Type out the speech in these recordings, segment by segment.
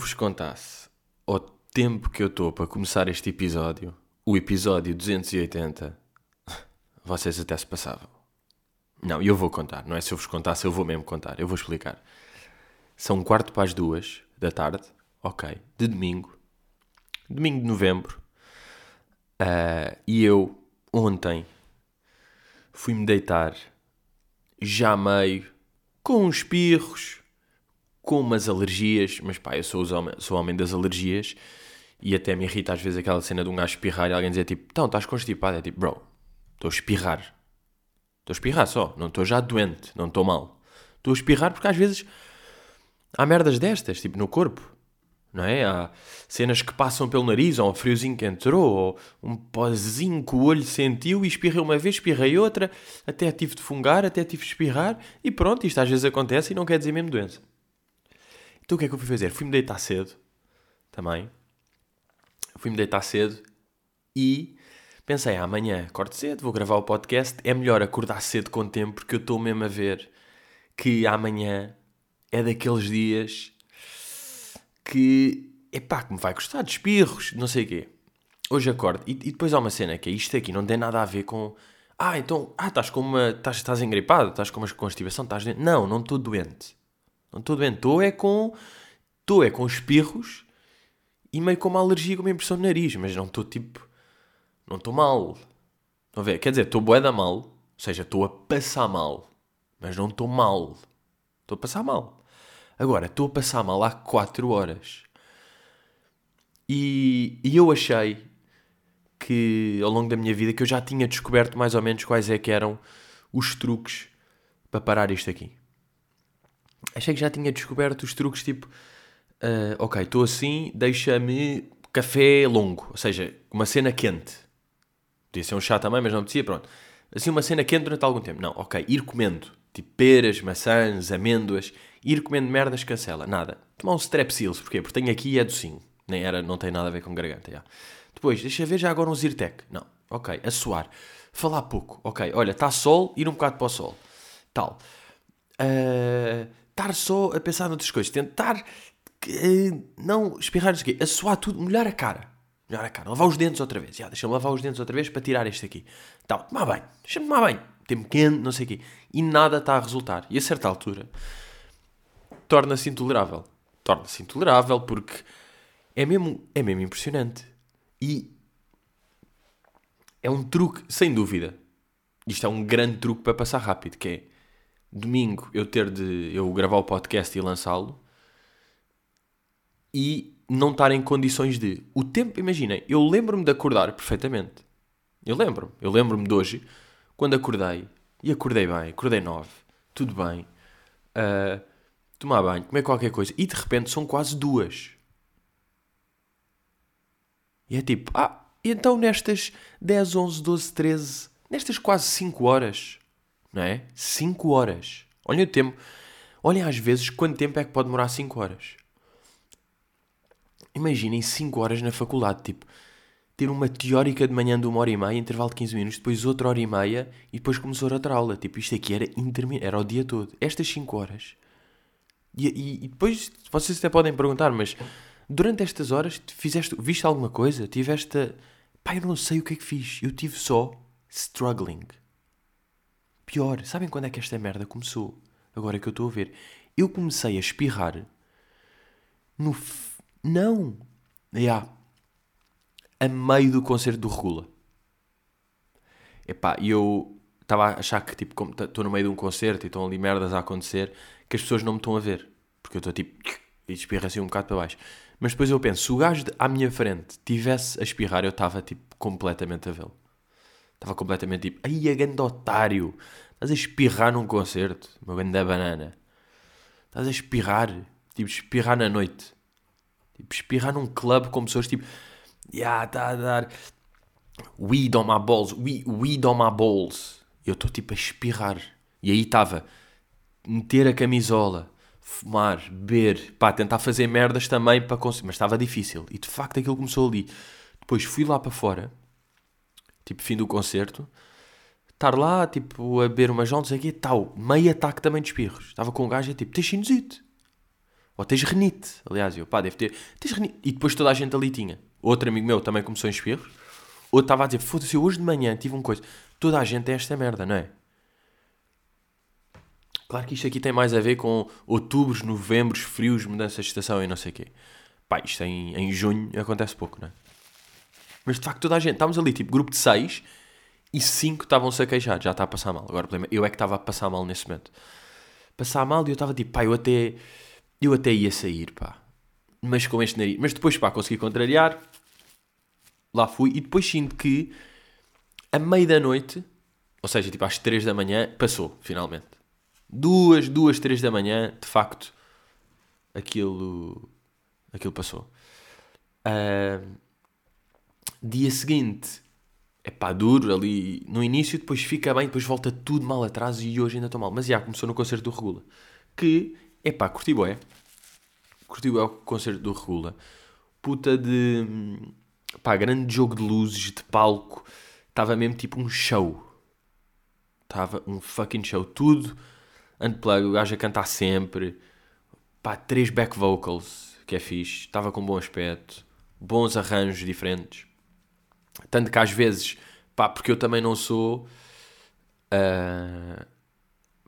Vos contasse o tempo que eu estou para começar este episódio, o episódio 280, vocês até se passavam. Não, eu vou contar, não é se eu vos contasse, eu vou mesmo contar, eu vou explicar. São um quarto para as duas da tarde, ok, de domingo, domingo de novembro, uh, e eu ontem fui-me deitar já meio com uns espirros, com umas alergias, mas pá, eu sou, homem, sou homem das alergias e até me irrita às vezes aquela cena de um gajo espirrar e alguém dizer tipo, então estás constipado? É tipo, bro, estou a espirrar. Estou a espirrar só, não estou já doente, não estou mal. Estou a espirrar porque às vezes há merdas destas, tipo no corpo. Não é? Há cenas que passam pelo nariz, ou um friozinho que entrou, ou um pozinho que o olho sentiu e espirrei uma vez, espirrei outra, até tive de fungar, até tive de espirrar, e pronto, isto às vezes acontece e não quer dizer mesmo doença. Então o que é que eu fui fazer? Fui-me deitar cedo, também. Fui-me deitar cedo e pensei, ah, amanhã acordo cedo, vou gravar o podcast. É melhor acordar cedo com o tempo, porque eu estou mesmo a ver que amanhã é daqueles dias que, epá, que me vai gostar de espirros, não sei o quê. Hoje acordo e, e, depois há uma cena que é isto aqui, não tem nada a ver com... Ah, então, ah, estás com uma... Estás, estás engripado, estás com uma constipação, estás doente. Não, não estou doente. Não estou doente. Estou é com. Estou é com espirros e meio com uma alergia, com uma impressão no nariz. Mas não estou tipo. Não estou mal. Estão a ver? Quer dizer, estou bué da mal. Ou seja, estou a passar mal. Mas não estou mal. Estou a passar mal. Agora, estou a passar mal há 4 horas. E, e eu achei que ao longo da minha vida que eu já tinha descoberto mais ou menos quais é que eram os truques para parar isto aqui achei que já tinha descoberto os truques tipo, uh, ok, estou assim, deixa-me café longo, ou seja, uma cena quente. Podia ser um chá também, mas não dizia, pronto. Assim, uma cena quente durante algum tempo. Não, ok, ir comendo, tipo peras, maçãs, amêndoas, ir comendo merdas cancela, nada. Tomar um strepsils, porquê? Porque tenho aqui é docinho, nem era, não tem nada a ver com garganta, já. Depois, deixa ver já agora um Zyrtec. Não, ok, a suar. Falar pouco, ok, olha, está sol, ir um bocado para o sol. Tal. Uh, estar só a pensar noutras coisas, tentar uh, não espirrar isso aqui, a suar tudo, molhar a cara. Molhar a cara, lavar os dentes outra vez. Deixa-me lavar os dentes outra vez para tirar este aqui. Tal, tomar bem, deixa-me tomar bem. Tempo quente, não sei o quê. E nada está a resultar. E a certa altura torna-se intolerável. Torna-se intolerável porque é mesmo, é mesmo impressionante. E é um truque, sem dúvida. Isto é um grande truque para passar rápido, que é domingo eu ter de eu gravar o podcast e lançá-lo e não estar em condições de. O tempo, imaginem, eu lembro-me de acordar perfeitamente. Eu lembro-me, eu lembro-me de hoje, quando acordei, e acordei bem, acordei nove, tudo bem, uh, tomar banho, comer qualquer coisa, e de repente são quase duas. E é tipo, ah, então nestas 10, 11, 12, 13, nestas quase 5 horas, não é? 5 horas. Olhem o tempo. Olhem às vezes quanto tempo é que pode demorar 5 horas. Imaginem 5 horas na faculdade, tipo, ter uma teórica de manhã de uma hora e meia, intervalo de 15 minutos, depois outra hora e meia e depois começou outra aula. Tipo, isto aqui era interminável, era o dia todo. Estas 5 horas. E, e, e, depois, vocês até podem perguntar, mas durante estas horas, fizeste, viste alguma coisa? Tiveste. Pá, eu não sei o que é que fiz. Eu tive só struggling. Pior, sabem quando é que esta merda começou? Agora que eu estou a ver. Eu comecei a espirrar no. F... Não! Yeah. A meio do concerto do Regula. Epá, eu estava a achar que, tipo, como estou no meio de um concerto e estão ali merdas a acontecer, que as pessoas não me estão a ver. Porque eu estou tipo. e espirro assim um bocado para baixo. Mas depois eu penso, se o gajo à minha frente tivesse a espirrar, eu estava, tipo, completamente a vê-lo. Estava completamente tipo, ai, a grande otário, estás a espirrar num concerto, meu grande da banana. Estás a espirrar, tipo, espirrar na noite. Tipo, espirrar num clube com pessoas tipo, yeah, está a dar weed on my balls, weed, weed on my balls. Eu estou tipo a espirrar. E aí estava, meter a camisola, fumar, beber, pá, tentar fazer merdas também para conseguir. Mas estava difícil. E de facto aquilo começou ali. Depois fui lá para fora tipo, fim do concerto, estar lá, tipo, a beber umas juntas aqui e tal, meio ataque também de espirros. Estava com um gajo e tipo, tens sinusite. Ou tens renite. Aliás, eu, pá, deve ter. Tens renite. E depois toda a gente ali tinha. Outro amigo meu também começou em espirros. Outro estava a dizer, foda-se, hoje de manhã tive uma coisa. Toda a gente tem esta merda, não é? Claro que isto aqui tem mais a ver com outubros, novembros, frios, mudanças de estação e não sei o quê. Pá, isto em, em junho acontece pouco, não é? Mas de facto toda a gente, estávamos ali, tipo, grupo de 6 e 5 estavam-se a queixar, já está a passar mal. Agora o problema, eu é que estava a passar mal nesse momento. Passar mal e eu estava tipo, pá, eu até, eu até ia sair, pá. Mas com este nariz. Mas depois, pá, consegui contrariar. Lá fui e depois sinto que a meio da noite, ou seja, tipo às 3 da manhã, passou, finalmente. Duas, duas, três da manhã, de facto, aquilo, aquilo passou. Uh, dia seguinte, é pá, duro ali no início, depois fica bem, depois volta tudo mal atrás e hoje ainda estou mal. Mas já começou no concerto do Regula, que, é pá, curti é Curti é o concerto do Regula. Puta de, pá, grande jogo de luzes, de palco. Estava mesmo tipo um show. Estava um fucking show. Tudo unplug, o gajo a cantar sempre. Pá, três back vocals, que é fixe. Estava com bom aspecto. Bons arranjos diferentes. Tanto que às vezes, pá, porque eu também não sou. Uh,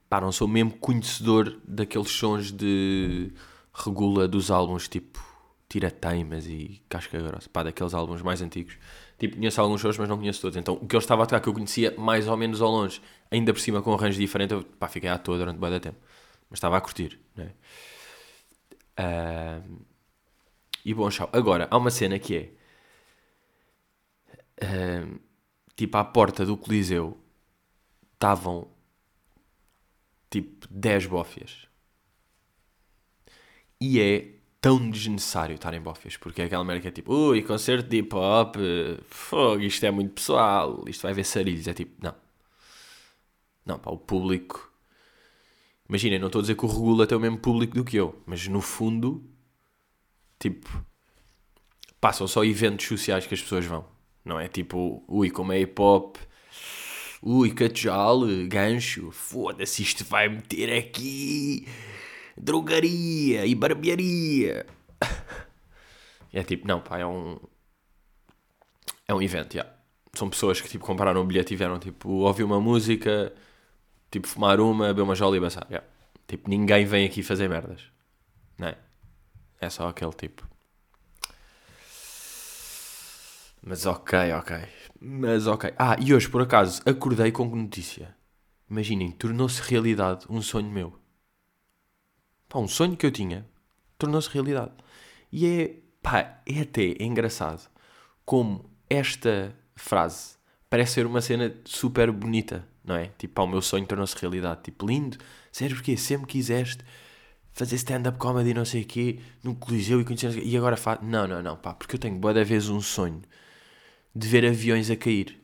pá, não sou mesmo conhecedor daqueles sons de regula dos álbuns tipo Tira Teimas e Casca Grossa, pá, daqueles álbuns mais antigos. Tipo, conheço alguns shows, mas não conheço todos. Então, o que eu estava a tocar, que eu conhecia mais ou menos ao longe, ainda por cima com um arranjo diferente, eu pá, fiquei à toa durante bem tempo. Mas estava a curtir, né? Uh, e bom, show. Agora, há uma cena que é tipo à porta do Coliseu estavam tipo 10 bófias. E é tão desnecessário estar em bófias, porque é aquela merda que é tipo, ui, concerto de hip hop, fogo, isto é muito pessoal, isto vai ver sarilhos. É tipo, não. Não, pá, o público. Imaginem, não estou a dizer que o Regula tem o mesmo público do que eu, mas no fundo, tipo, passam só eventos sociais que as pessoas vão. Não é tipo, ui, como é hip hop, ui, catjal, gancho, foda-se, isto vai meter aqui drogaria e barbearia. é tipo, não, pá, é um. É um evento. Yeah. São pessoas que tipo compraram o bilhete e vieram tipo ouvir uma música, tipo fumar uma, beber uma jola e passar. Yeah. Tipo, ninguém vem aqui fazer merdas. Não é? É só aquele tipo. Mas ok, ok. Mas ok. Ah, e hoje por acaso acordei com notícia. Imaginem, tornou-se realidade um sonho meu. Pá, um sonho que eu tinha tornou-se realidade. E é, pá, é até engraçado como esta frase parece ser uma cena super bonita, não é? Tipo, pá, o meu sonho tornou-se realidade. Tipo, lindo. Sério, porque sempre quiseste fazer stand-up comedy não sei o quê, no Coliseu e conhecer... E agora faz... Não, não, não, pá, porque eu tenho boa vez um sonho de ver aviões a cair.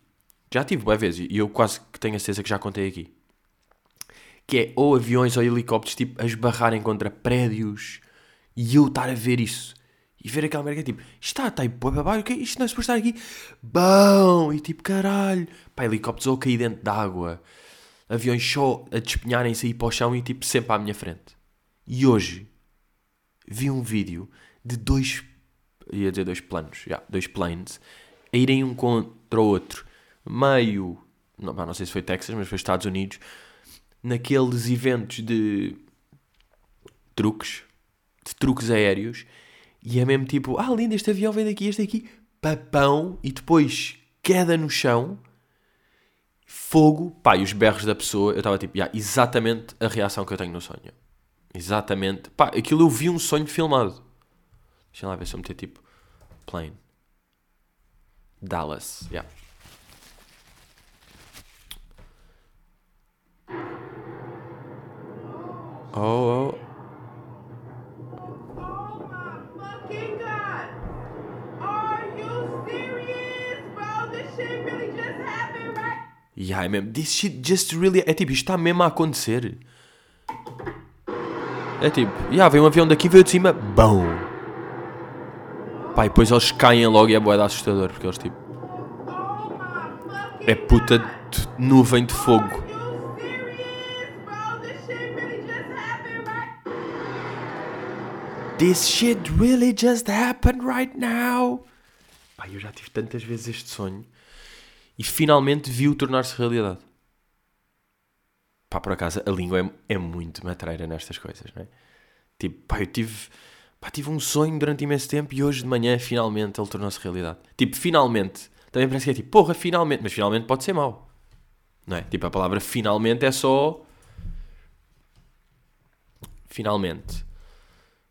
Já tive boa vez e eu quase que tenho a certeza que já contei aqui. Que é ou aviões ou helicópteros tipo a esbarrarem contra prédios e eu estar a ver isso. E ver aquela merda tipo, está, está aí, pô, babá, okay, isto não é suposto estar aqui. Bom! E tipo, caralho. Pá, helicópteros ou cair dentro d'água. Aviões só a despenharem-se aí para o chão e tipo sempre à minha frente. E hoje vi um vídeo de dois, ia dizer dois planos, já, dois planes a irem um contra o outro, meio, não, não sei se foi Texas, mas foi Estados Unidos, naqueles eventos de truques, de truques aéreos, e é mesmo tipo, ah, lindo, este avião vem daqui, este aqui, papão, e depois queda no chão, fogo, pá, e os berros da pessoa, eu estava tipo, yeah, exatamente a reação que eu tenho no sonho. Exatamente, pá, aquilo eu vi um sonho filmado. Deixa lá ver se eu meter tipo, plane. Dallas, yeah. Oh, oh. Yeah, é mesmo. This shit just really. É tipo, isto está mesmo a acontecer. É tipo, yeah, veio um avião daqui, veio de cima, bom. Pá, e depois eles caem logo e é boeda assustador, porque eles tipo. É puta de nuvem de fogo. This shit really just happened right now. Pá, eu já tive tantas vezes este sonho e finalmente vi-o tornar-se realidade. Pá, por acaso, a língua é, é muito matreira nestas coisas, não é? Tipo, pá, eu tive, pá, tive um sonho durante imenso tempo e hoje de manhã finalmente ele tornou-se realidade. Tipo, finalmente. Também parece que é tipo, porra, finalmente. Mas finalmente pode ser mau. Não é? Tipo, a palavra finalmente é só. Finalmente.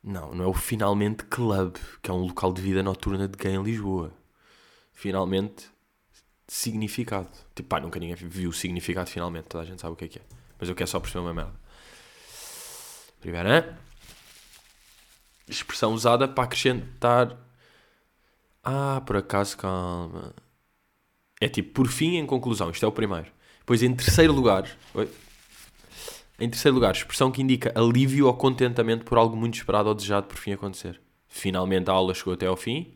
Não, não é o Finalmente Club, que é um local de vida noturna de gay em Lisboa. Finalmente, significado. Tipo, pá, nunca ninguém viu o significado finalmente, toda a gente sabe o que é que é. Mas eu quero só perceber uma merda. Primeiro, hein? Expressão usada para acrescentar. Ah, por acaso, calma. É tipo, por fim, em conclusão. Isto é o primeiro. Depois, em terceiro lugar. Oi? Em terceiro lugar, expressão que indica alívio ou contentamento por algo muito esperado ou desejado por fim acontecer. Finalmente a aula chegou até ao fim.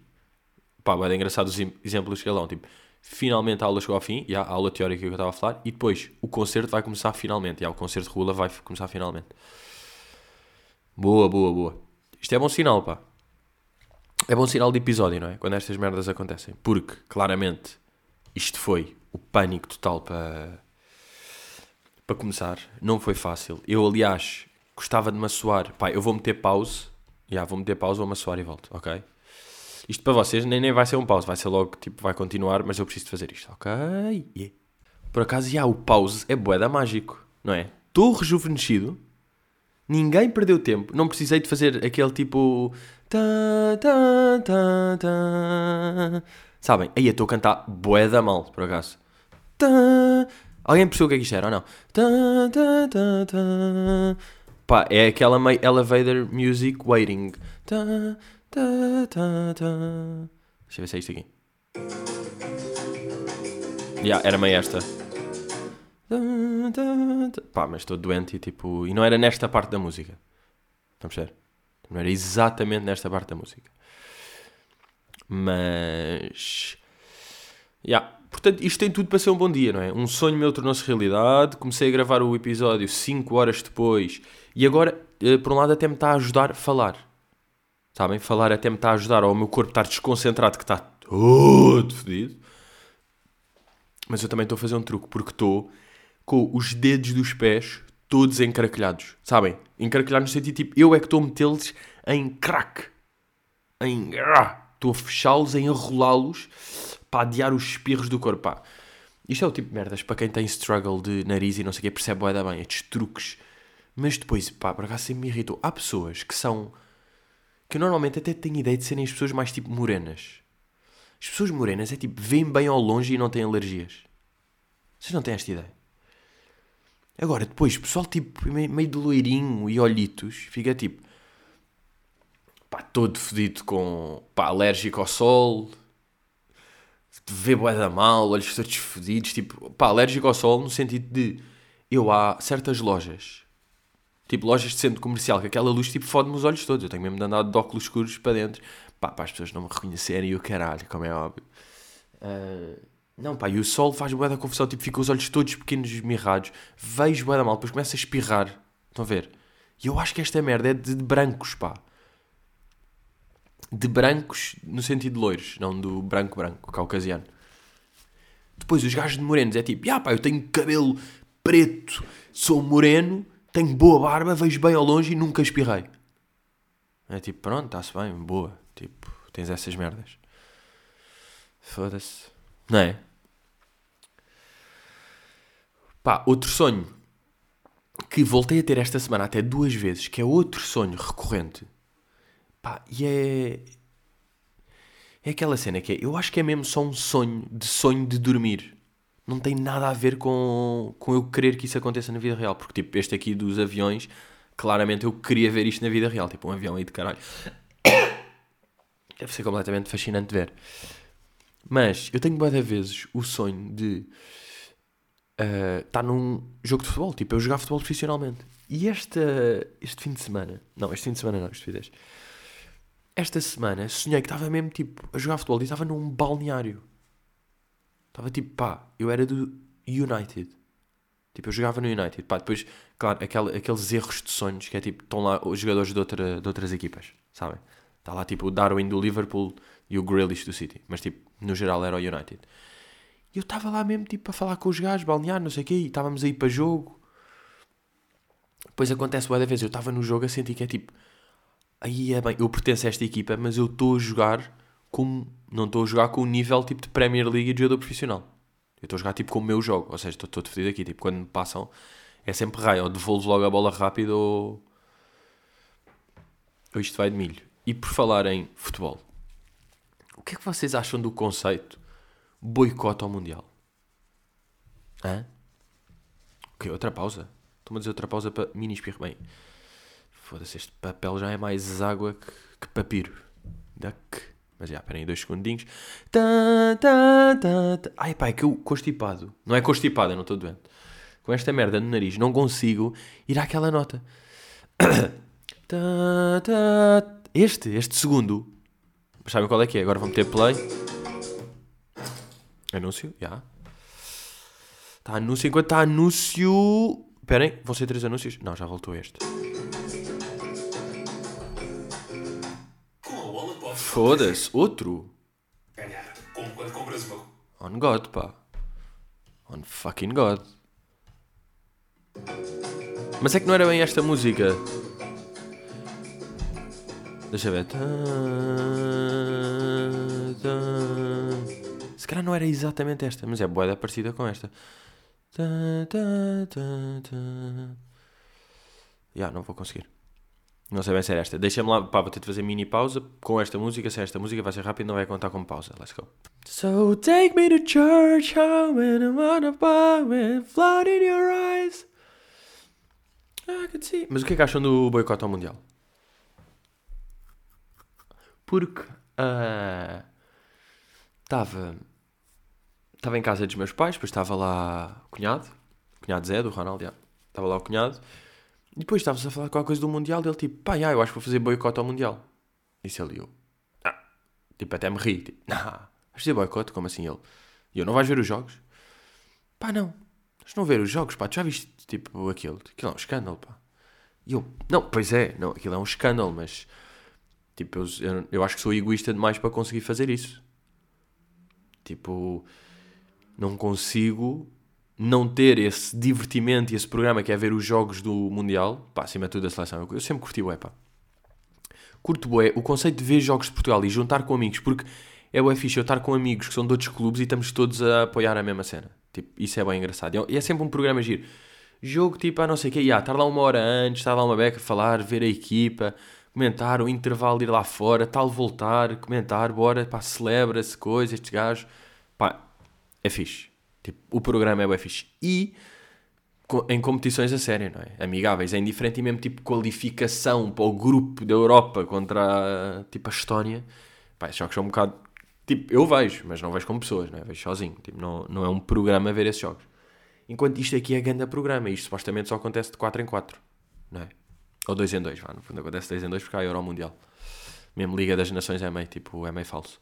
Pá, vai dar engraçado os exemplos que ele. Tipo, finalmente a aula chegou ao fim. E a aula teórica que eu estava a falar. E depois, o concerto vai começar finalmente. E o concerto de Rula vai começar finalmente. Boa, boa, boa. Isto é bom sinal, pá. É bom sinal de episódio, não é? Quando estas merdas acontecem. Porque, claramente, isto foi o pânico total para para começar, não foi fácil. Eu, aliás, gostava de me assoar. Pá, eu vou meter pause. Já, yeah, vou meter pause, vou-me assoar e volto, ok? Isto para vocês nem, nem vai ser um pause, vai ser logo, tipo, vai continuar, mas eu preciso de fazer isto, ok? Yeah. Por acaso, já, yeah, o pause é boeda mágico, não é? Estou rejuvenescido, ninguém perdeu tempo, não precisei de fazer aquele tipo... Tá, tá, tá. Sabem? Aí eu estou a cantar boeda mal, por acaso. Alguém percebeu o que é que isto era ou não? Pá, é aquela meio elevator music waiting. Deixa eu ver se é isto aqui. Yeah, era meio esta. Pá, mas estou doente e tipo. E não era nesta parte da música. Vamos ver. Não era exatamente nesta parte da música. Mas. Yeah. Portanto, isto tem tudo para ser um bom dia, não é? Um sonho meu tornou-se realidade. Comecei a gravar o episódio 5 horas depois. E agora, eh, por um lado, até me está a ajudar a falar. Sabem? Falar até me está a ajudar ao meu corpo estar desconcentrado, que está todo fedido. Mas eu também estou a fazer um truque, porque estou com os dedos dos pés todos encaracolhados. Sabem? Encaracolhados no sentido tipo, eu é que estou a metê-los em crack. Em. Estou a fechá-los, a enrolá-los para adiar os espirros do corpo. Pá. Isto é o tipo de merdas para quem tem struggle de nariz e não sei o que, percebe da bem, estes truques. Mas depois, pá, por acaso sempre me irritou. Há pessoas que são. que normalmente até têm ideia de serem as pessoas mais tipo morenas. As pessoas morenas é tipo, veem bem ao longe e não têm alergias. Vocês não têm esta ideia? Agora, depois, pessoal tipo meio de loirinho e olhitos, fica tipo. pá, todo fedido com. pá, alérgico ao sol, vê bué da mal, olhos todos fedidos, tipo, pá, alérgico ao sol no sentido de, eu há certas lojas, tipo lojas de centro comercial, que aquela luz tipo fode-me os olhos todos, eu tenho mesmo de andar de óculos escuros para dentro, pá, para as pessoas não me reconhecerem e o caralho, como é óbvio. Uh, não, pá, e o sol faz bué da confusão, tipo, fica os olhos todos pequenos mirrados, vejo bué da mal, depois começa a espirrar, estão a ver? E eu acho que esta merda é de brancos, pá de brancos no sentido de loiros, não do branco-branco, caucasiano. Depois os gajos de morenos é tipo, ah pá, eu tenho cabelo preto, sou moreno, tenho boa barba, vejo bem ao longe e nunca espirrei. É tipo, pronto, está-se bem, boa. Tipo, tens essas merdas. Foda-se. Não é? Pá, outro sonho que voltei a ter esta semana até duas vezes, que é outro sonho recorrente Pá, e é. É aquela cena que é. Eu acho que é mesmo só um sonho de sonho de dormir. Não tem nada a ver com, com eu querer que isso aconteça na vida real. Porque, tipo, este aqui dos aviões, claramente eu queria ver isto na vida real. Tipo, um avião aí de caralho. Deve ser completamente fascinante ver. Mas eu tenho várias vezes o sonho de uh, estar num jogo de futebol. Tipo, eu jogar futebol profissionalmente. E esta, este fim de semana. Não, este fim de semana não, estupidez esta semana sonhei que estava mesmo tipo a jogar futebol e estava num balneário. Estava tipo, pá, eu era do United. Tipo, eu jogava no United. Pá, depois, claro, aquele, aqueles erros de sonhos que é tipo, estão lá os jogadores de, outra, de outras equipas, sabem? Está lá tipo o Darwin do Liverpool e o Grealish do City. Mas tipo, no geral era o United. E eu estava lá mesmo, tipo, a falar com os gajos, balnear, não sei o quê, e estávamos aí para jogo. Depois acontece boa vez, eu estava no jogo a sentir que é tipo, aí é bem, eu pertenço a esta equipa, mas eu estou a jogar como, não estou a jogar com o nível tipo de Premier League e de jogador profissional. Eu estou a jogar tipo com o meu jogo, ou seja, estou todo fedido aqui, tipo, quando me passam, é sempre raio, ou devolvo logo a bola rápido ou... ou isto vai de milho. E por falar em futebol, o que é que vocês acham do conceito boicote ao Mundial? Hã? O quê? Outra pausa? Estou-me a dizer outra pausa para mini espirro. Bem, foda-se, este papel já é mais água que, que papiro. Duck. Mas já, esperem dois segundinhos. Tá, tá, tá, tá. Ai pá, é que eu constipado. Não é constipado, eu não estou doente. Com esta merda no nariz não consigo ir àquela nota. Este, este segundo. Sabem qual é que é? Agora vou meter play. Anúncio, já. Está anúncio enquanto está anúncio. Esperem, vão ser três anúncios? Não, já voltou este. Foda-se, outro. ganhar, como quando compras uma. On God, pá. On fucking God. Mas é que não era bem esta música. Deixa eu ver. Se calhar não era exatamente esta, mas é boeda parecida com esta. Já, não vou conseguir. Não sei bem se era esta. Deixa-me lá, pá, vou ter de fazer mini pausa com esta música. Se esta música vai ser rápido, não vai contar como pausa. Let's go. So take me to church, how when I'm on a bar with flood in your eyes. I can see. Mas o que é que acham do boicote ao Mundial? Porque estava estava em casa dos meus pais, depois estava lá o cunhado, o cunhado Zé, do Ronaldo, estava lá o cunhado, e depois estávamos a falar qualquer coisa do Mundial, ele tipo, pá, eu acho que vou fazer boicote ao Mundial. Disse ele eu, ah, tipo, até me ri, tipo, não, vais fazer boicote? Como assim ele? E eu, não vais ver os jogos? Pá, não, mas não ver os jogos, pá, tu já viste, tipo, aquilo, aquilo é um escândalo, pá. E eu, não, pois é, não, aquilo é um escândalo, mas, tipo, eu, eu, eu acho que sou egoísta demais para conseguir fazer isso. Tipo, não consigo não ter esse divertimento e esse programa que é ver os jogos do Mundial, pá, acima de tudo da seleção. Eu sempre curti bué, pá. Curto bué o conceito de ver jogos de Portugal e juntar com amigos, porque é bué fixe eu estar com amigos que são de outros clubes e estamos todos a apoiar a mesma cena. Tipo, isso é bem engraçado. E é sempre um programa giro. Jogo tipo, ah, não sei o quê, yeah, estar lá uma hora antes, estar lá uma beca a falar, ver a equipa, comentar, o intervalo ir lá fora, tal voltar, comentar, bora, pá, celebra-se coisa, estes gajos. Pá, é fixe. Tipo, o programa é bem fixe. E em competições a sério, não é? Amigáveis, é indiferente e mesmo tipo qualificação para o grupo da Europa contra a, tipo, a Estónia. Pá, esses jogos são um bocado. Tipo, eu vejo, mas não vejo com pessoas, não é? Vejo sozinho. Tipo, não, não é um programa ver esses jogos. Enquanto isto aqui é grande programa, isto supostamente só acontece de 4 em 4, não é? Ou 2 em 2, vá. No fundo acontece 2 em 2 porque há Euro Mundial. Mesmo Liga das Nações é meio, tipo, é meio falso.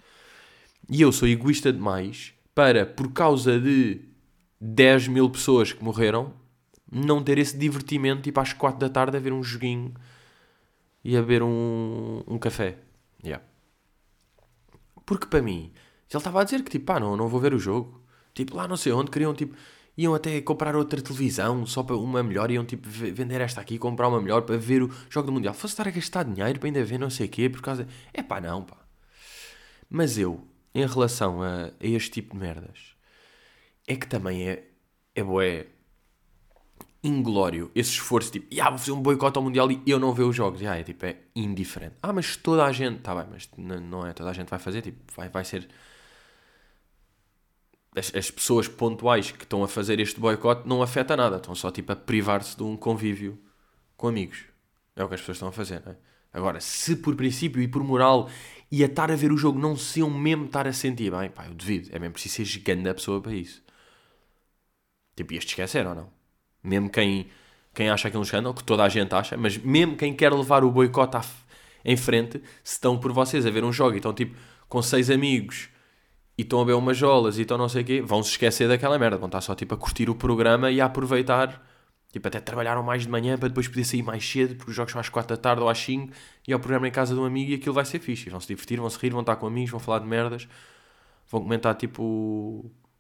E eu sou egoísta demais para, por causa de 10 mil pessoas que morreram, não ter esse divertimento, tipo, às 4 da tarde a ver um joguinho e a beber um, um café. Yeah. Porque para mim, ele estava a dizer que, tipo, pá, não, não vou ver o jogo. Tipo, lá não sei onde, queriam, tipo, iam até comprar outra televisão só para uma melhor, iam, tipo, ve- vender esta aqui, comprar uma melhor para ver o jogo do Mundial. Fosse estar a gastar dinheiro para ainda ver não sei o quê, por causa... É pá, não, pá. Mas eu, em relação a, a este tipo de merdas, é que também é, é bué inglório esse esforço, tipo, ah, vou fazer um boicote ao Mundial e eu não ver os jogos. Ah, é tipo, é indiferente. Ah, mas toda a gente, tá bem, mas não é toda a gente vai fazer, tipo, vai, vai ser. As, as pessoas pontuais que estão a fazer este boicote não afeta nada, estão só tipo a privar-se de um convívio com amigos. É o que as pessoas estão a fazer, não é? Agora, se por princípio e por moral e a estar a ver o jogo não se iam mesmo estar a sentir bem, pá, eu devido. É mesmo preciso ser gigante da pessoa para isso. Tipo, ias-te esquecer ou não? Mesmo quem, quem acha aquilo um escândalo, que toda a gente acha, mas mesmo quem quer levar o boicote à em frente, se estão por vocês a ver um jogo e estão tipo com seis amigos e estão a beber umas jolas e estão não sei o quê, vão se esquecer daquela merda. Vão estar só tipo a curtir o programa e a aproveitar. Tipo, até trabalharam mais de manhã para depois poder sair mais cedo, porque os jogos são às 4 da tarde ou às 5 e ao programa em casa de um amigo e aquilo vai ser fixe. Vão se divertir, vão se rir, vão estar com amigos, vão falar de merdas, vão comentar tipo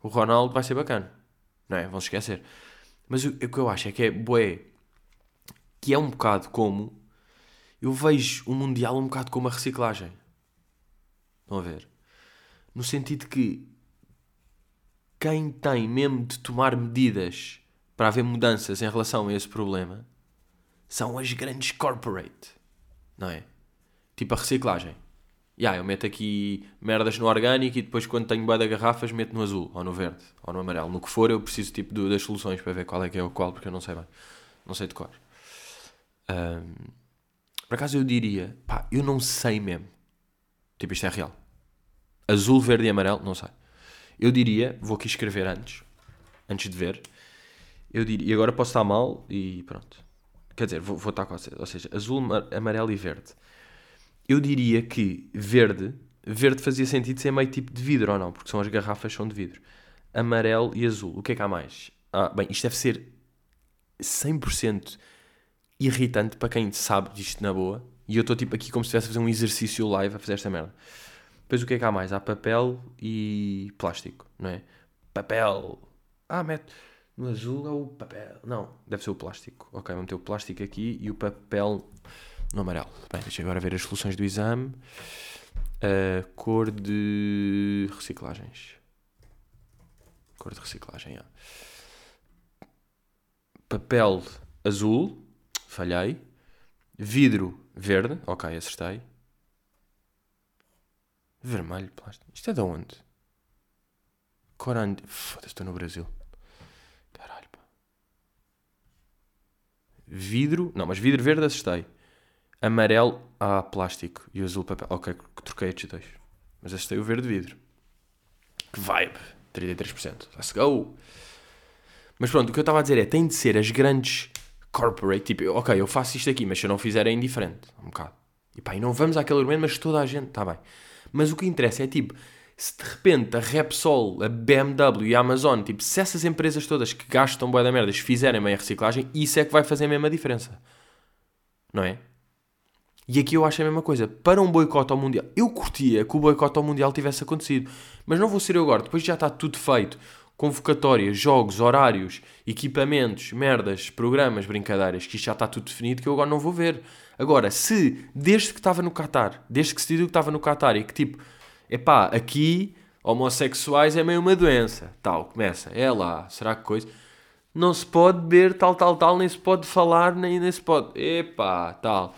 o Ronaldo, vai ser bacana. Não é? Vão se esquecer. Mas o, o que eu acho é que é bué, que é um bocado como eu vejo o Mundial um bocado como a reciclagem. Estão a ver? No sentido que quem tem mesmo de tomar medidas para haver mudanças em relação a esse problema são as grandes corporate. Não é? Tipo a reciclagem. Ya, eu meto aqui merdas no orgânico e depois quando tenho bué de garrafas meto no azul, ou no verde, ou no amarelo. No que for eu preciso tipo das soluções para ver qual é que é o qual, porque eu não sei bem. Não sei de cor. Ahm, por acaso eu diria, pá, eu não sei mesmo. Tipo, isto é real. Azul, verde e amarelo, não sei. Eu diria, vou aqui escrever antes, antes de ver. Eu diria, e agora posso estar mal e pronto. Quer dizer, vou, vou estar com vocês. Ou seja, azul, ma- amarelo e verde. Eu diria que verde, verde fazia sentido ser meio tipo de vidro ou não, porque são as garrafas são de vidro. Amarelo e azul. O que é que há mais? Ah, bem, isto deve ser 100% irritante para quem sabe disto na boa. E eu estou tipo aqui como se estivesse a fazer um exercício live a fazer esta merda. Depois o que é que há mais? Há papel e plástico, não é? Papel. Ah, mete. No azul é o papel. Não, deve ser o plástico. Ok, vou meter o plástico aqui e o papel no amarelo. Bem, deixa agora ver as soluções do exame. A cor de reciclagens. Cor de reciclagem, é. Papel azul. Falhei. Vidro verde. Ok, acertei. Vermelho, plástico. Isto é de onde? Coran... Foda-se, estou no Brasil. Caralho, pá. Vidro... Não, mas vidro verde acertei. Amarelo, ah, plástico. E azul, papel. Ok, troquei estes dois. Mas acertei o verde vidro. Que vibe. 33%. Let's go. Mas pronto, o que eu estava a dizer é, tem de ser as grandes corporate, tipo, ok, eu faço isto aqui, mas se eu não fizer é indiferente, um bocado. E pá, e não vamos àquele argumento, mas toda a gente, está bem. Mas o que interessa é, tipo, se de repente a Repsol, a BMW e a Amazon, tipo, se essas empresas todas que gastam bué da merdas fizerem bem a reciclagem, isso é que vai fazer a diferença. Não é? E aqui eu acho a mesma coisa. Para um boicote ao Mundial, eu curtia que o boicote ao Mundial tivesse acontecido. Mas não vou ser eu agora. Depois já está tudo feito. Convocatórias, jogos, horários, equipamentos, merdas, programas, brincadeiras, que isto já está tudo definido, que eu agora não vou ver. Agora, se, desde que estava no Qatar, desde que se decidiu que estava no Qatar e que tipo, epá, aqui homossexuais é meio uma doença, tal, começa, é lá, será que coisa? Não se pode beber tal, tal, tal, nem se pode falar, nem, nem se pode, epá, tal.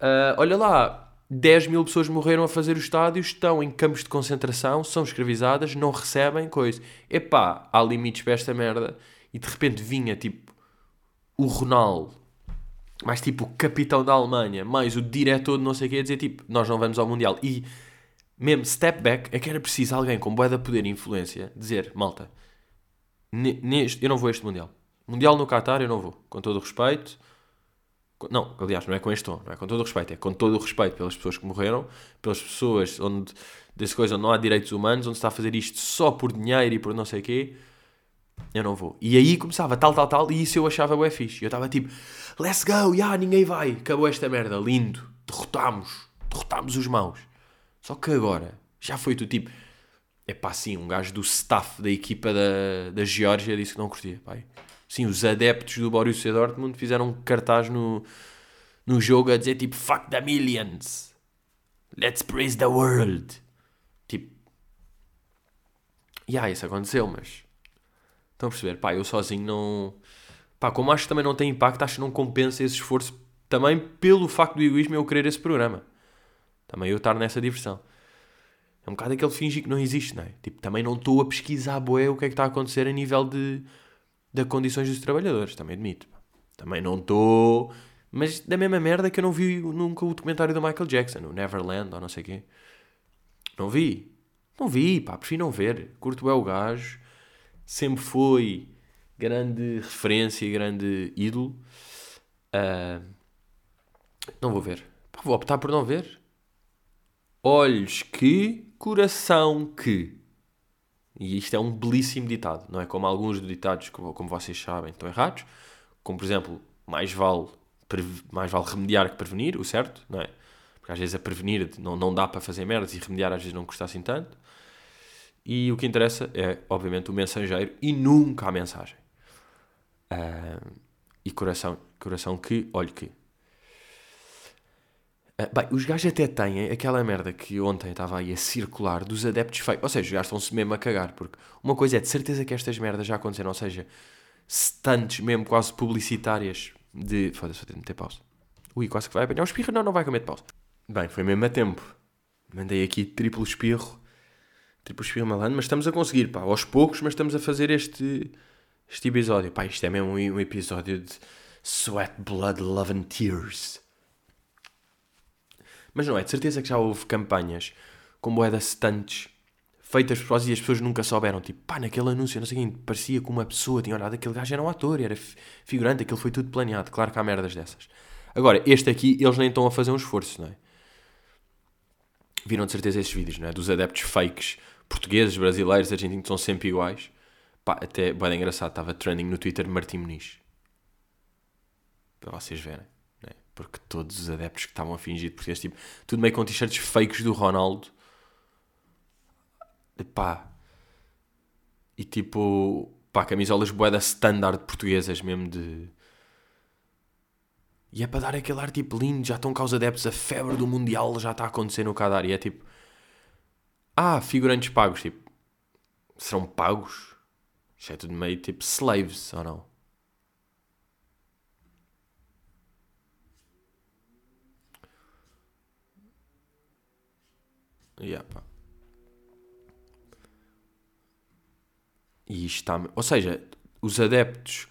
Ah, olha lá, 10 mil pessoas morreram a fazer os estádios, estão em campos de concentração, são escravizadas, não recebem coisa. Epá, há limites para esta merda. E de repente vinha tipo o Ronaldo, mais tipo o capitão da Alemanha, mais o diretor de não sei o que, a dizer tipo, nós não vamos ao Mundial. E mesmo step back, é que era preciso alguém com boa de poder e influência dizer, malta, ne- neste, eu não vou a este Mundial. Mundial no Qatar eu não vou, com todo o respeito. Não, aliás, não é com este tom, não é com todo o respeito, é com todo o respeito pelas pessoas que morreram, pelas pessoas onde, dessa coisa não há direitos humanos, onde se está a fazer isto só por dinheiro e por não sei o quê, eu não vou. E aí começava tal, tal, tal, e isso eu achava bué fixe. Eu estava tipo, let's go, yeah, ninguém vai, acabou esta merda, lindo, derrotámos, derrotámos os maus. Só que agora, já foi tu tipo, é pá, sim, um gajo do staff da equipa da, da Geórgia disse que não curtia, pai. Sim, os adeptos do Borussia Dortmund fizeram um cartaz no, no jogo a dizer tipo, fuck the millions, let's praise the world. Tipo, e yeah, isso aconteceu, mas estão a perceber, pá, eu sozinho não, pá, como acho que também não tem impacto, acho que não compensa esse esforço também pelo facto do egoísmo eu querer esse programa. Também eu estar nessa diversão. É um bocado aquele fingir que não existe, não é? Tipo, também não estou a pesquisar bué o que é que está a acontecer a nível de, de condições dos trabalhadores, também admito. Também não estou... Mas da mesma merda que eu não vi nunca o documentário do Michael Jackson, o Neverland, ou não sei o quê. Não vi. Não vi, pá, prefiro não ver. Curto é o gajo. Sempre foi grande referência, grande ídolo. Ah, não vou ver. Pá, vou optar por não ver. Olhos que, coração que. E isto é um belíssimo ditado, não é? Como alguns ditados, como, vocês sabem, estão errados. Como, por exemplo, mais vale, mais vale remediar que prevenir, o certo, não é? Porque às vezes a prevenir não, não dá para fazer merdas e remediar às vezes não custa assim tanto. E o que interessa é, obviamente, o mensageiro e nunca a mensagem. Ah, e coração, coração que, olhe que. Ah, bem, os gajos até têm aquela merda que ontem estava aí a circular dos adeptos fake. Ou seja, os gajos estão-se mesmo a cagar. Porque uma coisa é de certeza que estas merdas já aconteceram. Ou seja, stunts mesmo quase publicitárias de. Foda-se, vou ter de meter pausa. Ui, quase que vai apanhar um espirro. Não, não vai comer pausa. Bem, foi mesmo a tempo. Mandei aqui triplo espirro. Triplo espirro malandro, mas estamos a conseguir, pá. Aos poucos, mas estamos a fazer este, este episódio. Pá, isto é mesmo um episódio de Sweat, Blood, Love and Tears. Mas não é, de certeza que já houve campanhas com boeda stunts feitas por e as pessoas nunca souberam. Tipo, pá, naquele anúncio, não sei quem, parecia que uma pessoa tinha olhado, aquele gajo era um ator, era fi- figurante, aquilo foi tudo planeado. Claro que há merdas dessas. Agora, este aqui, eles nem estão a fazer um esforço, não é? Viram de certeza esses vídeos, não é? Dos adeptos fakes portugueses, brasileiros, argentinos, que são sempre iguais. Pá, até, bem engraçado, estava trending no Twitter Martim Muniz. Para vocês verem? Porque todos os adeptos que estavam a fingir português, tipo, tudo meio com t-shirts fakes do Ronaldo. Pá. E tipo, pá, camisolas boeda standard portuguesas mesmo de... E é para dar aquele ar tipo lindo, já estão cá os adeptos, a febre do Mundial já está a acontecer no Qatar. E é tipo, ah, figurantes pagos, tipo, serão pagos? Isto é tudo meio tipo slaves, ou não? Yeah, pá. E isto está. Ou seja, os adeptos,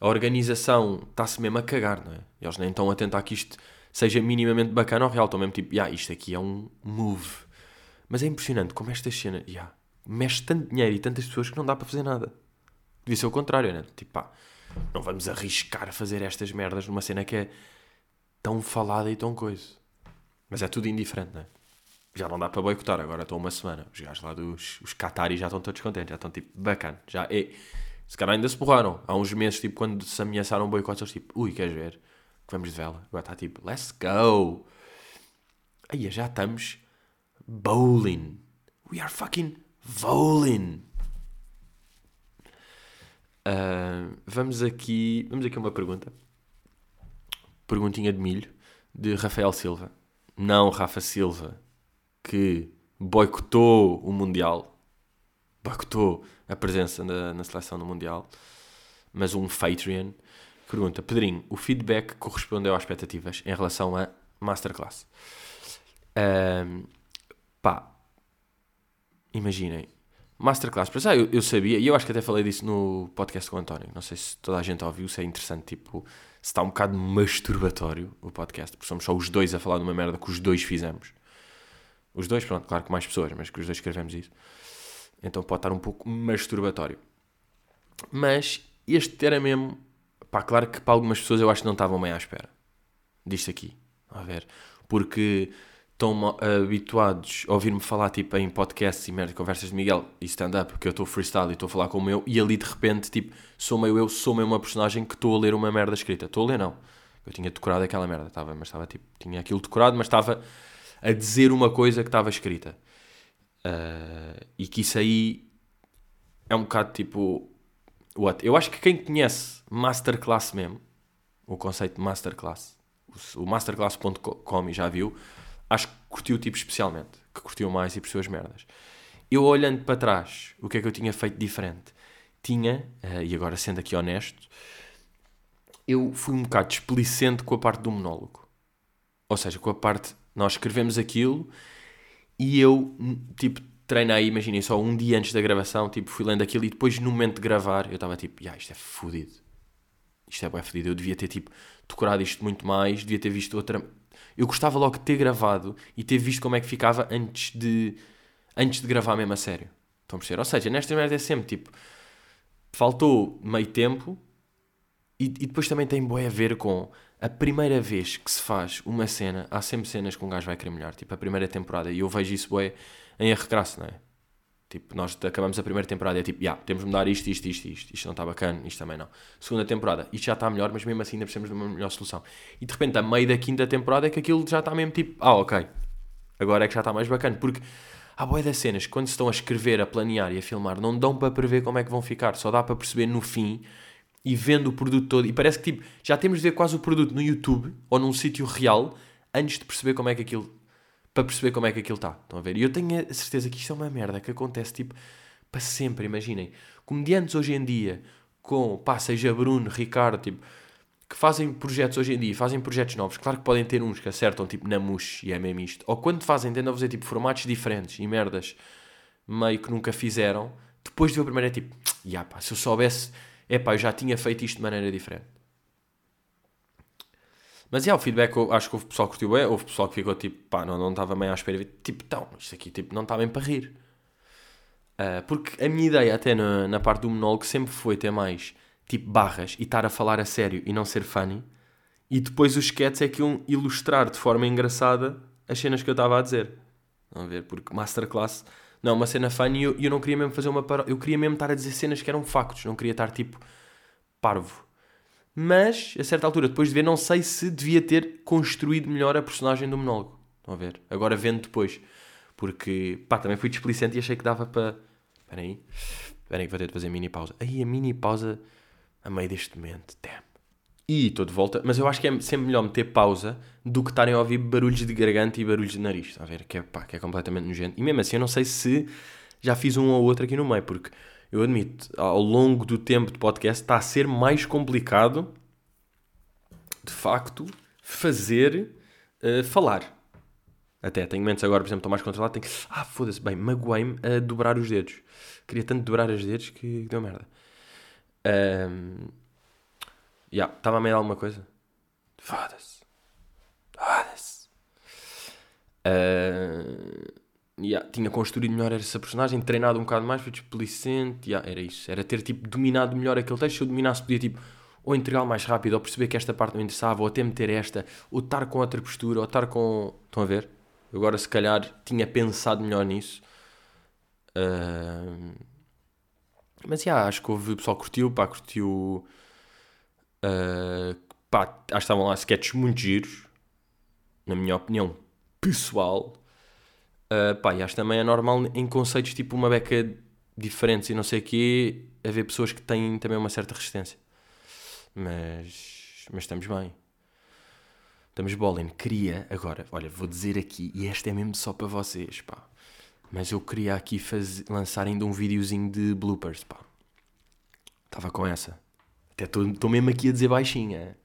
a organização está-se mesmo a cagar, não é? Eles nem estão a tentar que isto seja minimamente bacana ou real. Estão mesmo tipo, yeah, isto aqui é um move. Mas é impressionante como esta cena, yeah, mexe tanto dinheiro e tantas pessoas que não dá para fazer nada. Devia ser o contrário, né? Tipo, pá, não vamos arriscar a fazer estas merdas numa cena que é tão falada e tão coisa. Mas é tudo indiferente, não é? Já não dá para boicotar, agora estou uma semana. Os gajos lá dos os Qataris já estão todos contentes, já estão tipo, bacana. Já. Se calhar ainda se borraram. Há uns meses, tipo, quando se ameaçaram boicotes, eles tipo, ui, queres ver? Que vamos de vela. Agora está tipo, let's go. Aí já estamos bowling. We are fucking bowling. Ah, vamos aqui. Vamos aqui a uma pergunta. Perguntinha de milho de Rafael Silva. Não Rafa Silva, que boicotou o Mundial, boicotou a presença na, na seleção no Mundial, mas um Patreon. Pergunta: Pedrinho, o feedback correspondeu às expectativas em relação à Masterclass? Ahm, pá, imaginem. Masterclass, para já eu, eu sabia, e eu acho que até falei disso no podcast com o António. Não sei se toda a gente ouviu, se é interessante. Tipo, se está um bocado masturbatório o podcast, porque somos só os dois a falar de uma merda que os dois fizemos. Os dois, pronto, claro que mais pessoas, mas que os dois escrevemos isso. Então pode estar um pouco masturbatório. Mas este era mesmo. Pá, claro que para algumas pessoas eu acho que não estavam bem à espera disto aqui. A ver. Porque estão habituados a ouvir-me falar tipo em podcasts e merda, conversas de Miguel e stand-up, porque eu estou freestyle e estou a falar como eu, e ali de repente, tipo, sou meio eu, sou meio uma personagem que estou a ler uma merda escrita. Estou a ler, não. Eu tinha decorado aquela merda, estava, mas estava tipo, tinha aquilo decorado, mas estava a dizer uma coisa que estava escrita. Ah, e que isso aí é um bocado tipo. What? Eu acho que quem conhece Masterclass mesmo, o conceito de Masterclass, o- o masterclass.com e já viu, acho que curtiu tipo especialmente, que curtiu mais e percebeu as merdas. Eu olhando para trás, o que é que eu tinha feito diferente? Tinha, eh, e agora sendo aqui honesto, eu fui um bocado displicente com a parte do monólogo. Ou seja, com a parte, nós escrevemos aquilo e eu, tipo, treinei, imaginem, só um dia antes da gravação, tipo, fui lendo aquilo e depois no momento de gravar eu estava tipo, "Ya, isto é fodido. Isto é bem fodido. Eu devia ter, tipo, decorado isto muito mais, devia ter visto outra... Eu gostava logo de ter gravado e ter visto como é que ficava antes de, antes de gravar mesmo a sério. Estão a perceber? Ou seja, nesta merda é sempre, tipo, faltou meio tempo e, e depois também tem bué a ver com a primeira vez que se faz uma cena, há sempre cenas que um gajo vai querer melhor, tipo a primeira temporada, e eu vejo isso bué em erro crasso, não é? Tipo, nós acabamos a primeira temporada e é tipo, yeah, temos de mudar isto, isto, isto, isto. Isto não está bacana, isto também não. Segunda temporada, isto já está melhor, mas mesmo assim ainda precisamos de uma melhor solução. E de repente, a meio da quinta temporada é que aquilo já está mesmo tipo, ah, ok. Agora é que já está mais bacana. Porque há boia das cenas, quando se estão a escrever, a planear e a filmar, não dão para prever como é que vão ficar. Só dá para perceber no fim e vendo o produto todo. E parece que tipo, já temos de ver quase o produto no YouTube ou num sítio real antes de perceber como é que aquilo. Para perceber como é que aquilo está. Estão a ver? E eu tenho a certeza que isto é uma merda que acontece tipo para sempre. Imaginem, comediantes hoje em dia, com pá, seja Bruno, Ricardo, tipo, que fazem projetos hoje em dia, fazem projetos novos. Claro que podem ter uns que acertam tipo na mush e é mesmo isto. Ou quando fazem, tendem a fazer tipo formatos diferentes e merdas meio que nunca fizeram. Depois de ver o primeiro é tipo, yeah, pá, se eu soubesse é pá, eu já tinha feito isto de maneira diferente. Mas é, o feedback, eu acho que houve pessoal que curtiu bem, houve pessoal que ficou tipo, pá, não, não estava bem à espera. Tipo, então, isto aqui tipo, não está bem para rir. Uh, porque a minha ideia, até na, na parte do monólogo, sempre foi ter mais tipo barras e estar a falar a sério e não ser funny. E depois os sketches é que iam ilustrar de forma engraçada as cenas que eu estava a dizer. Vamos ver, porque masterclass não, uma cena funny e eu, eu não queria mesmo fazer uma paródia. Eu queria mesmo estar a dizer cenas que eram factos, não queria estar tipo parvo. Mas, a certa altura, depois de ver, não sei se devia ter construído melhor a personagem do monólogo. Estão a ver? Agora vendo depois. Porque, pá, também fui displicente e achei que dava para. Espera aí. Espera aí que vou ter de fazer mini pausa. Aí, a mini pausa a meio deste momento. Damn. E estou de volta. Mas eu acho que é sempre melhor meter pausa do que estarem a ouvir barulhos de garganta e barulhos de nariz. Está a ver? Que é, pá, que é completamente nojento. E mesmo assim, eu não sei se já fiz um ou outro aqui no meio, porque eu admito, ao longo do tempo de podcast está a ser mais complicado, de facto, fazer uh, falar. Até, tenho momentos agora, por exemplo, estou mais controlado, tenho que... Ah, foda-se, bem, magoei-me a dobrar os dedos. Queria tanto dobrar os dedos que deu merda. Um... Já, yeah, estava a meio de alguma coisa? Foda-se. Foda-se. Uh... Yeah, tinha construído melhor essa personagem, treinado um bocado mais, foi displicente. Yeah, era isso. Era ter tipo, dominado melhor aquele texto. Se eu dominasse, podia tipo, ou entregá-lo mais rápido, ou perceber que esta parte não interessava, ou até meter esta, ou estar com outra postura, ou estar com. Estão a ver? Agora, se calhar, tinha pensado melhor nisso. Uh... Mas, já, yeah, acho que houve, o pessoal curtiu, pá, curtiu. Uh... Pá, acho que estavam lá sketches muito giros, na minha opinião pessoal. Uh, pá, e acho também é normal em conceitos tipo uma beca diferentes e não sei o quê, haver pessoas que têm também uma certa resistência. Mas, mas estamos bem. Estamos bolin. Queria, agora, olha, vou dizer aqui, e esta é mesmo só para vocês, pá. Mas eu queria aqui fazer, lançar ainda um videozinho de bloopers, pá. Estava com essa. Até estou mesmo aqui a dizer baixinha.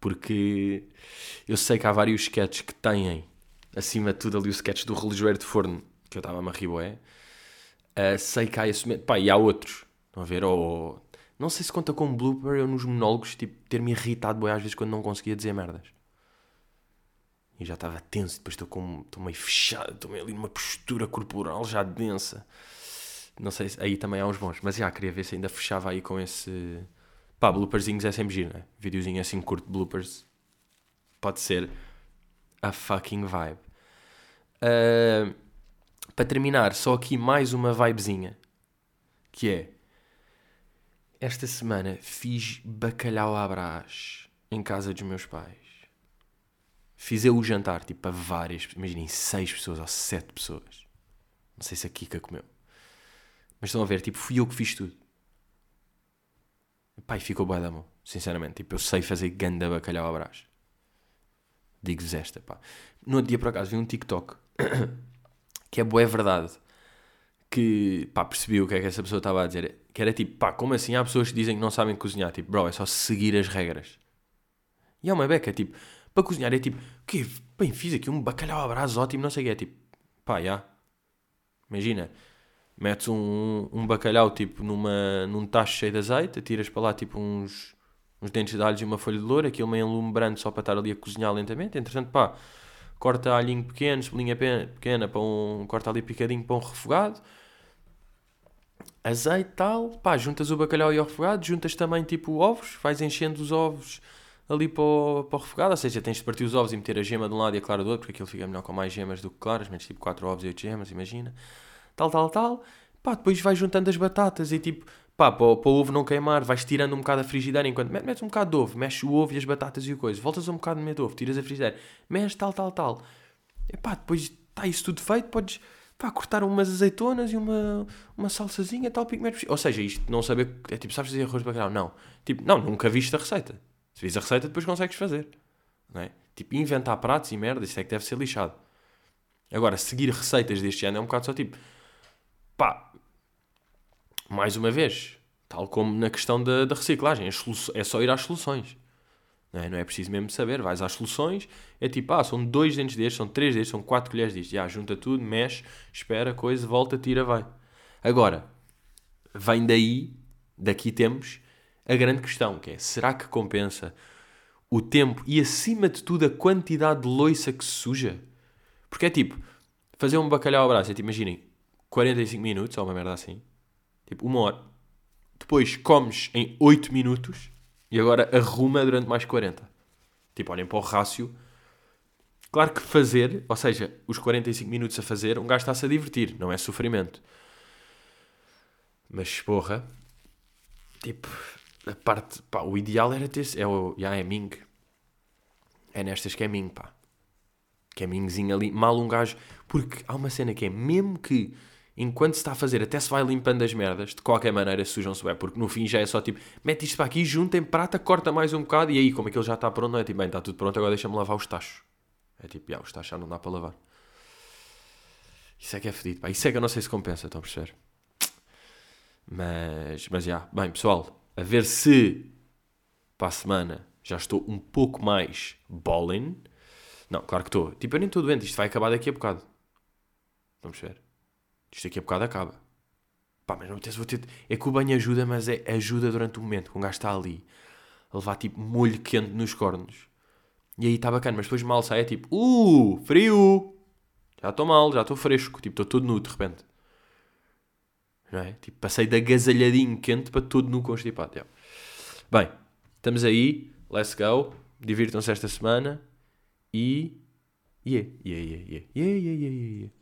Porque eu sei que há vários sketches que têm acima de tudo ali o sketch do relojoeiro de forno, que eu estava a bué. Uh, sei que há esse. Pá, e há outros. Estão a ver? Ou... Não sei se conta com blooper eu nos monólogos, tipo, ter-me irritado bué às vezes quando não conseguia dizer merdas. E já estava tenso, depois estou com, estou meio fechado, estou meio ali numa postura corporal já densa. Não sei, se, aí também há uns bons. Mas já, queria ver se ainda fechava aí com esse... Pá, blooperzinhos é sempre giro, né? Videozinho assim curto bloopers. Pode ser a fucking vibe. Uh, para terminar, só aqui mais uma vibezinha. Que é... Esta semana fiz bacalhau à brás em casa dos meus pais. Fiz eu o jantar, tipo, para várias... Imaginem, seis pessoas ou sete pessoas. Não sei se a Kika comeu. Mas estão a ver, tipo, fui eu que fiz tudo. Pai, ficou bué da mão, sinceramente. Tipo, eu sei fazer ganda bacalhau à brás. Digo-vos esta, pá. No outro dia, por acaso, vi um TikTok que é boa, é verdade. Que, pá, percebi o que é que essa pessoa estava a dizer. Que era tipo, pá, como assim há pessoas que dizem que não sabem cozinhar? Tipo, bro, é só seguir as regras. E é uma beca, tipo, para cozinhar é tipo, que bem, fiz aqui um bacalhau à brasa ótimo, não sei o que é. Tipo, pá, já. Imagina, metes um, um bacalhau, tipo, numa, num tacho cheio de azeite, tiras para lá, tipo, uns uns dentes de alho e uma folha de louro, aquilo meio alumbrando só para estar ali a cozinhar lentamente. Entretanto, pá, corta alhinho pequeno, cebolinha pequena, para um, corta ali picadinho para um refogado. Azeite tal, pá, juntas o bacalhau e o refogado, juntas também tipo ovos, vais enchendo os ovos ali para o, para o refogado, ou seja, tens de partir os ovos e meter a gema de um lado e a clara do outro, porque aquilo fica melhor com mais gemas do que claras, metes tipo 4 ovos e 8 gemas, imagina. Tal, tal, tal. Pá, depois vais juntando as batatas e tipo, pá, para o, ovo não queimar, vais tirando um bocado a frigideira enquanto met- metes um bocado de ovo, mexes o ovo e as batatas e o coisa, voltas um bocado do ovo, tiras a frigideira, mexes tal, tal, tal. E pá, depois está isso tudo feito, podes pá, cortar umas azeitonas e uma, uma salsazinha, tal, pico, metes. Ou seja, isto não saber, é tipo, sabes fazer arroz de bacalhau? Não. Tipo, não, nunca viste a receita. Se vis a receita, depois consegues fazer. Não é? Tipo, inventar pratos e merda, isso é que deve ser lixado. Agora, seguir receitas deste ano é um bocado só tipo, pá, mais uma vez, tal como na questão da, da reciclagem, é só ir às soluções. Não é? não é preciso mesmo saber, vais às soluções, é tipo, ah, são dois dentes destes, são três destes, são quatro colheres disto. Já, junta tudo, mexe, espera, coisa, volta, tira, vai. Agora, vem daí, daqui temos a grande questão, que é, será que compensa o tempo e, acima de tudo, a quantidade de loiça que se suja? Porque é tipo, fazer um bacalhau ao braço, é tipo, imaginem, 45 minutos, ou uma merda assim, tipo, uma hora. Depois comes em 8 minutos e agora arruma durante mais 40. Tipo, olhem para o rácio. Claro que fazer, ou seja, os 45 minutos a fazer, um gajo está-se a divertir, não é sofrimento. Mas porra, tipo, a parte, pá, o ideal era ter, é o, já é Ming. É nestas que é Ming, pá. Que é Mingzinho ali, mal um gajo, porque há uma cena que é, mesmo que enquanto se está a fazer, até se vai limpando as merdas, de qualquer maneira sujam-se bem, porque no fim já é só tipo, mete isto para aqui, junta em prata, corta mais um bocado, e aí, como aquilo já está pronto, não é tipo, bem, está tudo pronto, agora deixa-me lavar os tachos. É tipo, já, os tachos já não dá para lavar. Isso é que é fedido, pá. Isso é que eu não sei se compensa, estão a perceber? Mas, mas já, bem, pessoal, a ver se para a semana já estou um pouco mais bowling. Não, claro que estou. Tipo, eu nem estou doente, isto vai acabar daqui a bocado. Vamos ver. Isto daqui a bocado acaba. Pá, mas não apetece, vou ter... É que o banho ajuda, mas é ajuda durante o momento, que um gajo está ali a levar tipo molho quente nos cornos. E aí está bacana, mas depois mal sai é tipo, uh, frio! Já estou mal, já estou fresco, tipo, estou todo nu de repente. Não é? Tipo, passei de agasalhadinho quente para todo nu constipado. já. Bem, estamos aí, let's go, divirtam-se esta semana e. Yeah, yeah, yeah, yeah, yeah, yeah, yeah, yeah.